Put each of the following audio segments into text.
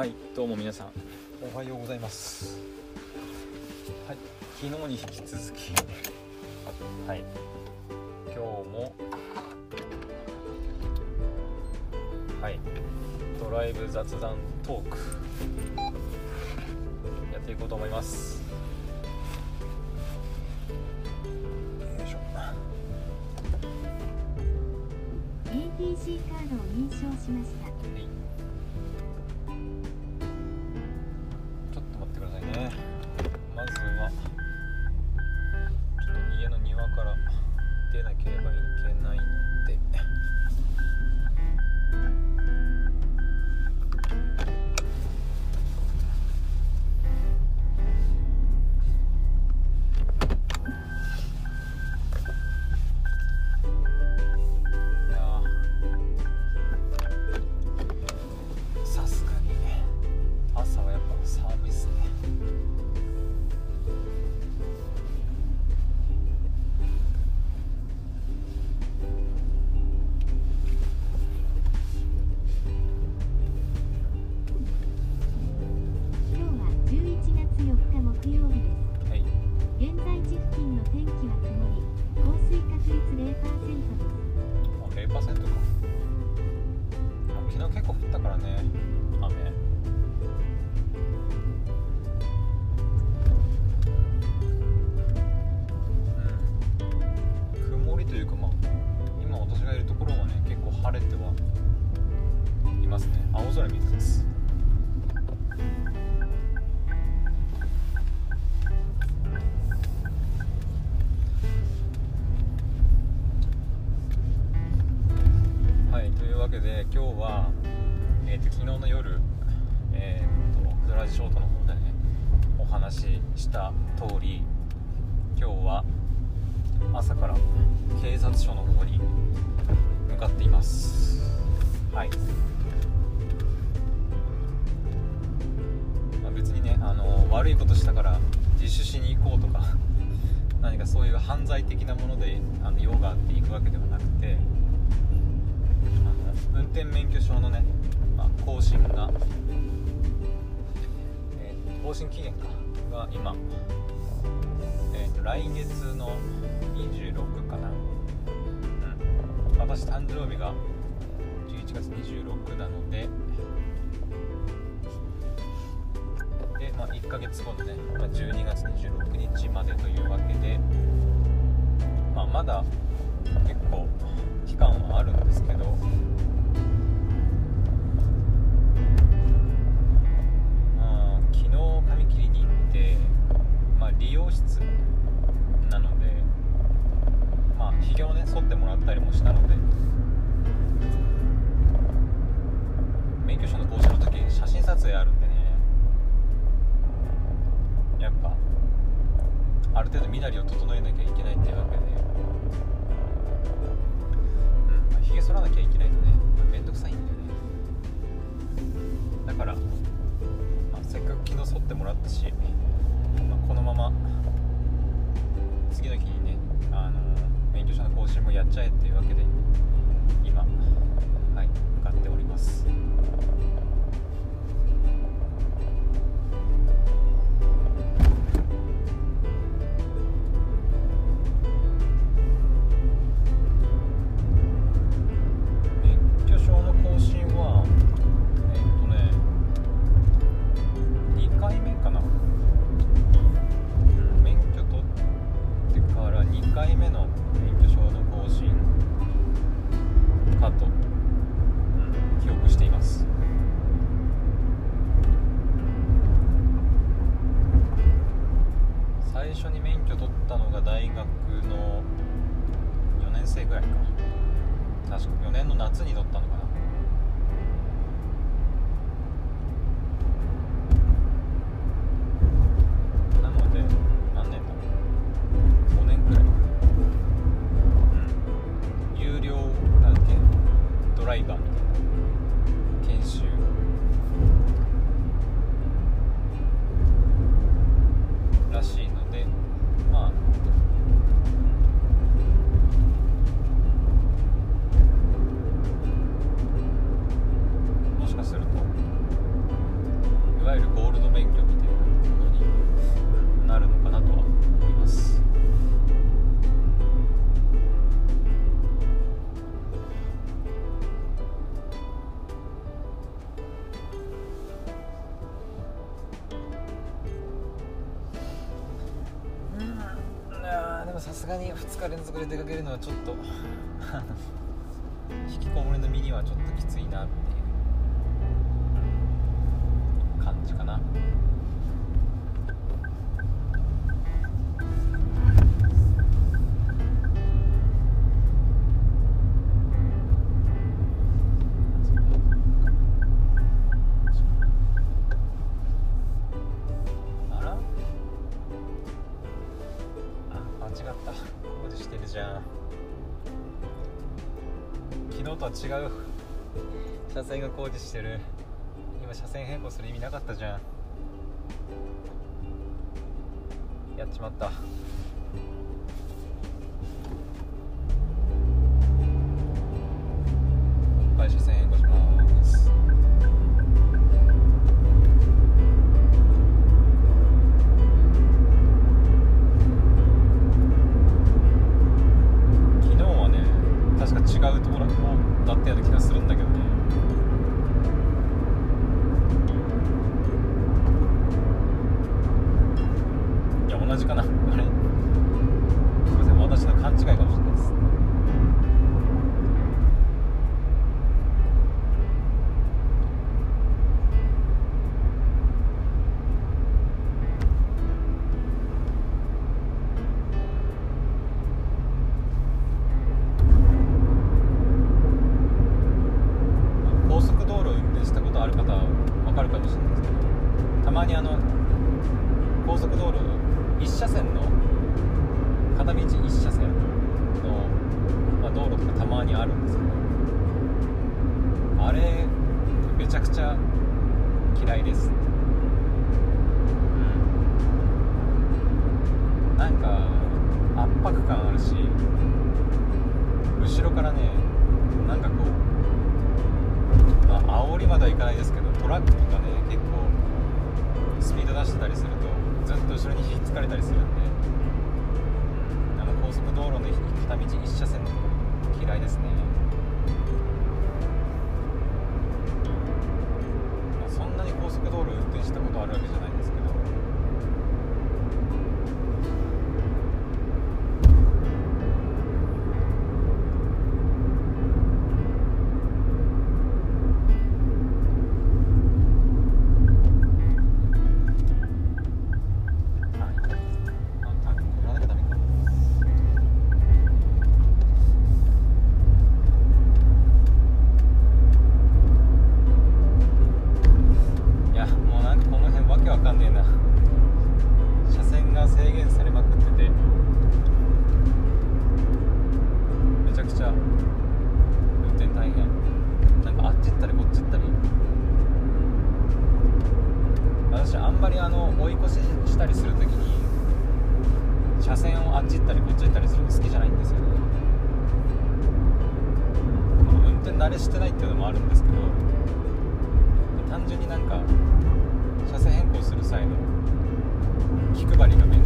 はいどうも皆さん。おはようございます。はい昨日に引き続きはい今日もはいドライブ雑談トークやっていこうと思います。よいしょ。ETC カードを認証しました。かそういう犯罪的なものであの用があって行くわけではなくてあの運転免許証のね、まあ、更新が、えー、更新期限かが今、えー、来月の26かな、うん、私誕生日が11月26なので1ヶ月後のね、まあ、12月26日までというわけで、まあ、まだ結構期間はあるんですけど理容室なのでまあひげをね剃っ出かけるのはちょっと。違う。車線が工事してる。今車線変更する意味なかったじゃん。やっちまった。くちゃ嫌いです。históricamente.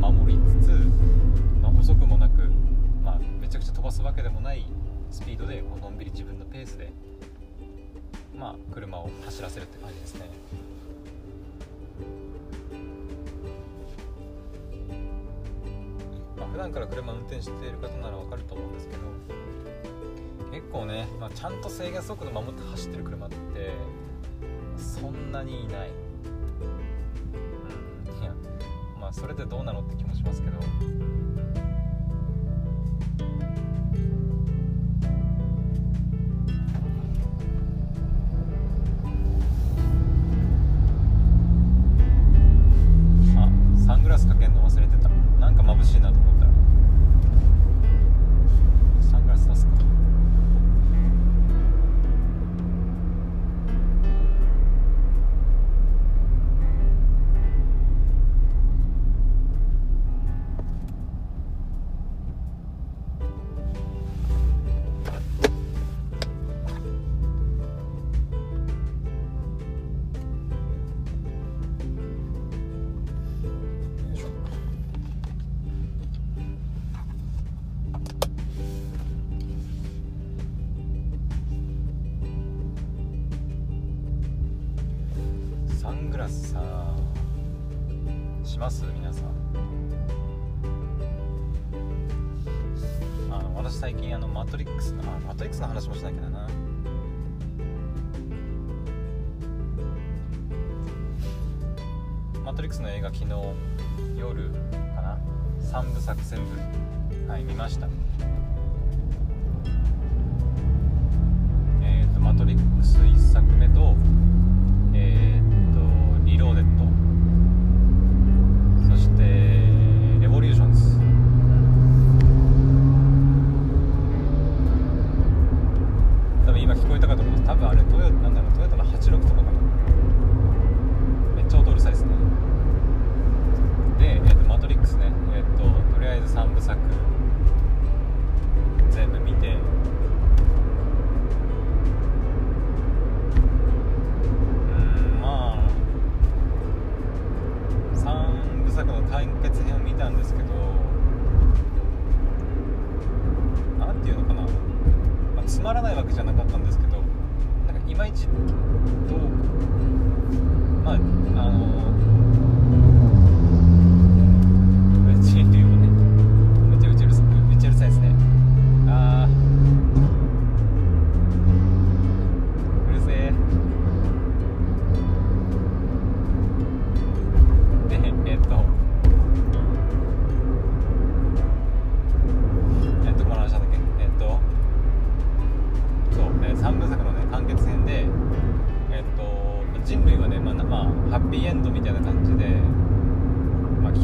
守りつつ、まあ、細くもなく、まあ、めちゃくちゃ飛ばすわけでもないスピードでこうのんびり自分のペースで、まあ、車を走らせるって感じですね。まあ、普段から車運転している方ならわかると思うんですけど結構ね、まあ、ちゃんと制限速度守って走ってる車ってそんなにいない。それでどうなのって気もしますけど。だな。マトリックスの映画昨日夜かな。3部作全部。はい見ました。えっ、とマトリックス1作目と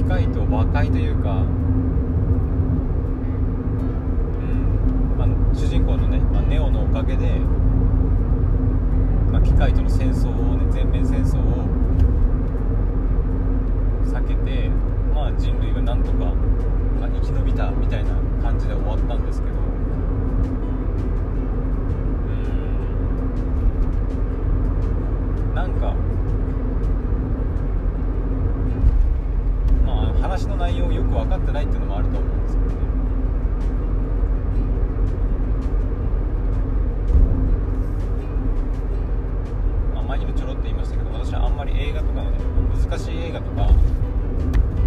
深い、と和解というかうん、まあ、主人公のね、まあ、ネオのおかげで、まあ、機械との戦争をね全面戦争を避けて、まあ、人類がなんとか、まあ、生き延びたみたいな感じで終わったんですけどうんなんかまあ話の内容をよく分かってないっていうのもあると思うんですけどね。まあ、前にもちょろっと言いましたけど私はあんまり映画とかのね難しい映画とか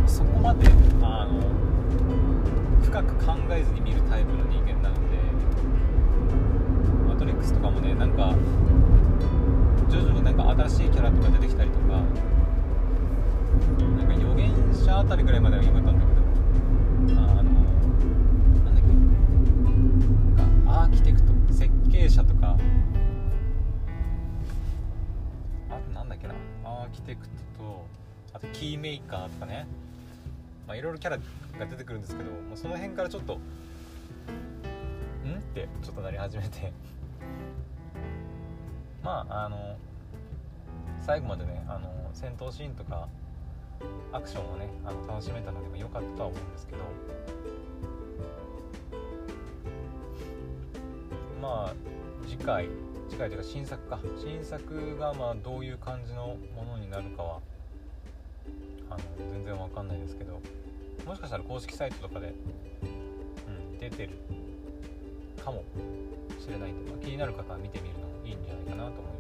そこまであの深く考えずに見るタイプの人間なので「マトリックス」とかもねなんか徐々になんか新しいキャラとか出てきたりとかなんか預言者あたりぐらいまでは良かったんだけどあのなんだっけアーキテクト設計者とかあとなんだっけな。アーキテクトとあとキーメーカーとかね。まあいろいろキャラが出てくるんですけどもうその辺からちょっとん？ってちょっとなり始めて。まああの最後までねあの戦闘シーンとかアクションをねあの楽しめたのでも良かったとは思うんですけど。まあ次回次回というか新作か。新作がまあどういう感じのものになるかはあの全然わかんないですけど。もしかしたら公式サイトとかで、うん、出てるかもしれないんで、まあ気になる方は見てみるのもいいんじゃないかなと思います。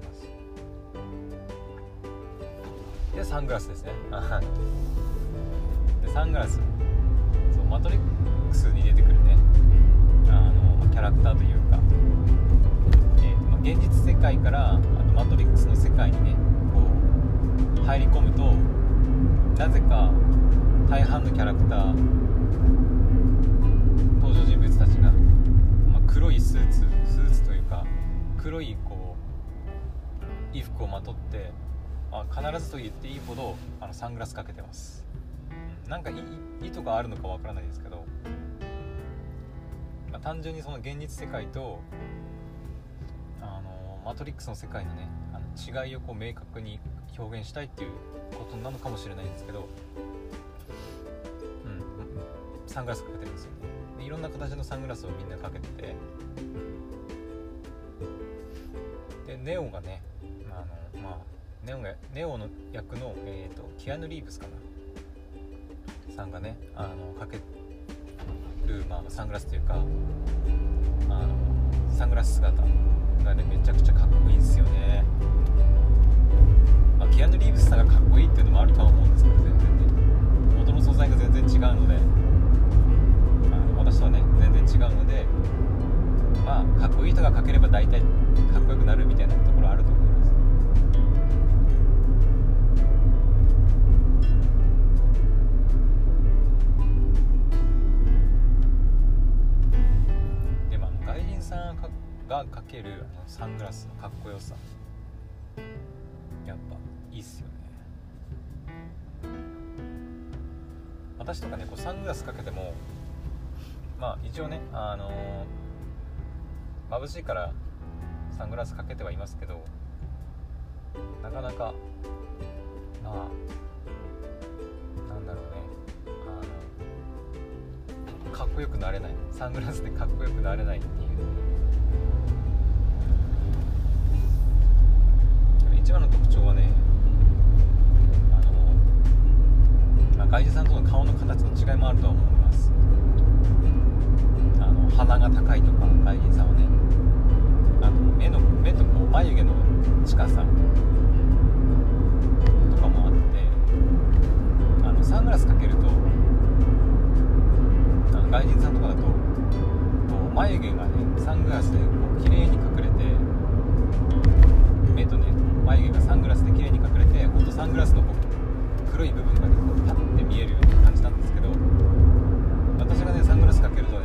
でサングラスですね。でサングラス。そうマトリックスに出てくるね。あのキャラクターというか、えーまあ現実世界からあとマトリックスの世界にねこう入り込むとなぜか大半のキャラクター登場人物たちが、まあ、黒いスーツスーツというか黒いこう衣服をまとってあ必ずと言っていいほどあのサングラスかけてます、うんなんかいい意図があるのかわからないですけど、まあ、単純にその現実世界とあのマトリックスの世界のねあの違いをこう明確に表現したいっていうことなのかもしれないんですけど、うん、サングラスかけてるんですよでいろんな形のサングラスをみんなかけてて。でネオンがねネオがネオの役の、えー、とキアヌ・リーブスかな。さんがねあのかける、まあ、サングラスというかあのサングラス姿がねめちゃくちゃかっこいいんですよね、まあ、キアヌ・リーブスさんがかっこいいっていうのもあるとは思うんですけど全然ね。元の素材が全然違うので。あの私とはね全然違うのでまあかっこいい人が描ければ大体かけるあのサングラスのかっこよさ。やっぱいいっすよね。私とかねこうサングラスかけてもまあ一応ねあのー、眩しいからサングラスかけてはいますけどなかなかまあなんだろうねあのかっこよくなれない。サングラスでかっこよくなれないっていう。一番の特徴はねあの、まあ、外人さんとの顔の形の違いもあるとは思います。あの鼻が高いとか外人さんはねあと目の目とこう眉毛の近さとかもあってあのサングラスかけるとあの外人さんとかだとこう眉毛がねサングラスでこう綺麗に隠れて目とね眉毛がサングラスで綺麗に隠れてほんとサングラスのこう黒い部分がねこうパッて見えるような感じなんですけど私がねサングラスかけると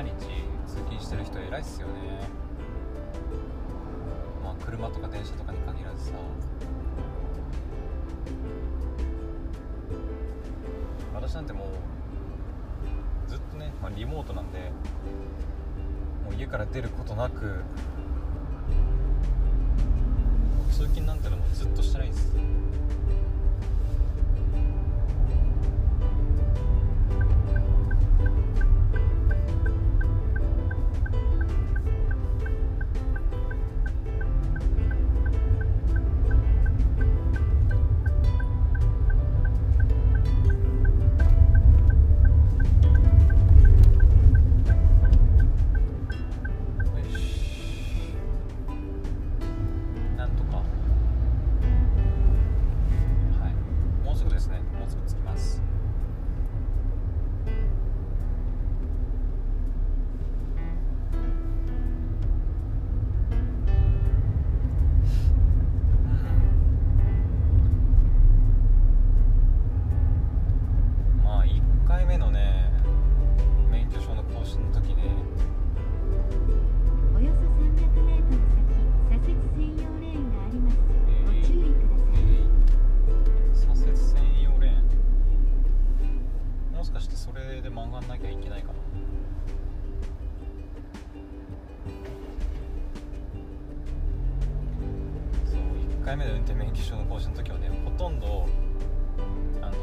毎日通勤してる人偉いっすよね。まあ車とか電車とかに限らずさ。私なんてもうずっとね、まあ、リモートなんでもう家から出ることなく通勤なんてのもずっとしてないんです。回目の運転免許証の更新の時はねほとんどあの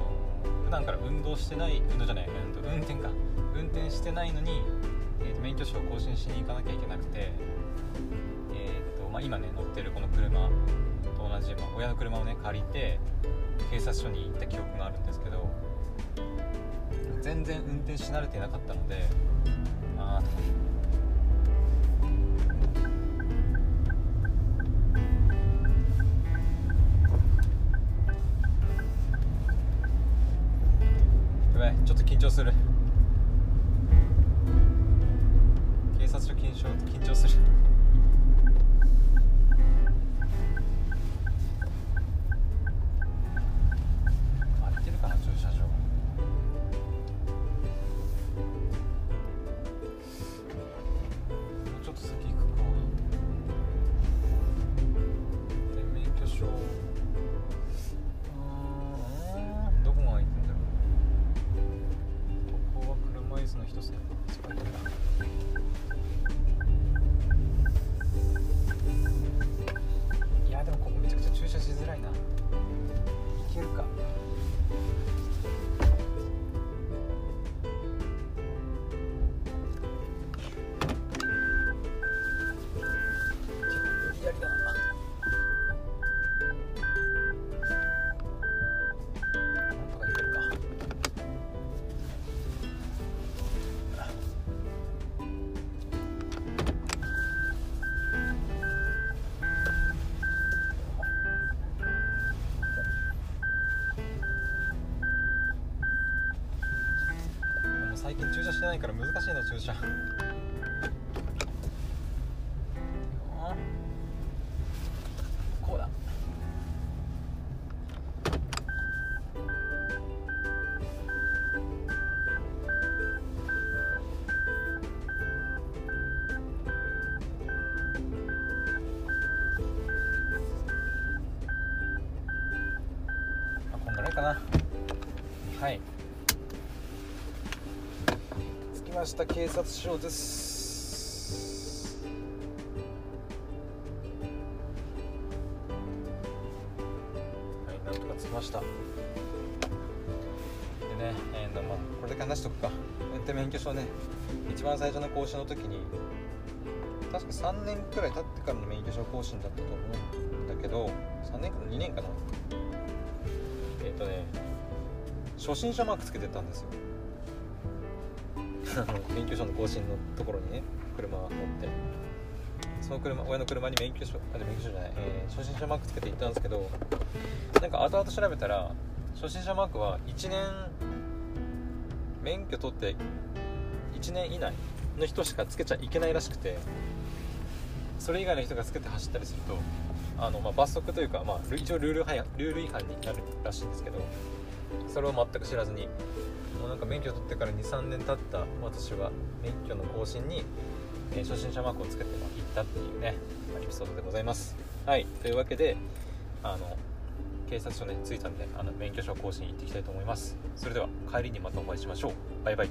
普段から運動してない運動じゃない、うん、運転か。運転してないのに、えーと免許証を更新しに行かなきゃいけなくて、えーとまあ、今ね乗ってるこの車と同じ、まあ、親の車をね借りて警察署に行った記憶があるんですけど全然運転し慣れてなかったのでああちょっと緊張する。ないから難しいな駐車した警察署ですはいなんとか着きました。でね、えーとまあ、これだけ話しとくか。運転免許証ね。一番最初の更新の時に確か3年くらい経ってからの免許証更新だったと思うんだけど3年かな2年かな。えっ、とね初心者マークつけてたんですよ。あの免許証の更新のところにね車が乗って。その車親の車に免許証あ免許証じゃない、えー初心者マークつけて行ったんですけどなんか後々調べたら初心者マークは1年免許取って1年以内の人しかつけちゃいけないらしくてそれ以外の人がつけて走ったりするとあの、まあ、罰則というか、まあ、一応ルールルール違反になるらしいんですけどそれを全く知らずにもうなんか免許取ってから23年経った私は免許の更新に、えー初心者マークをつけてま行ったっていうね、まあエピソードでございます。はいというわけであの警察署に着いたんであの免許証更新行ってきたいと思います。それでは帰りにまたお会いしましょう。バイバイ。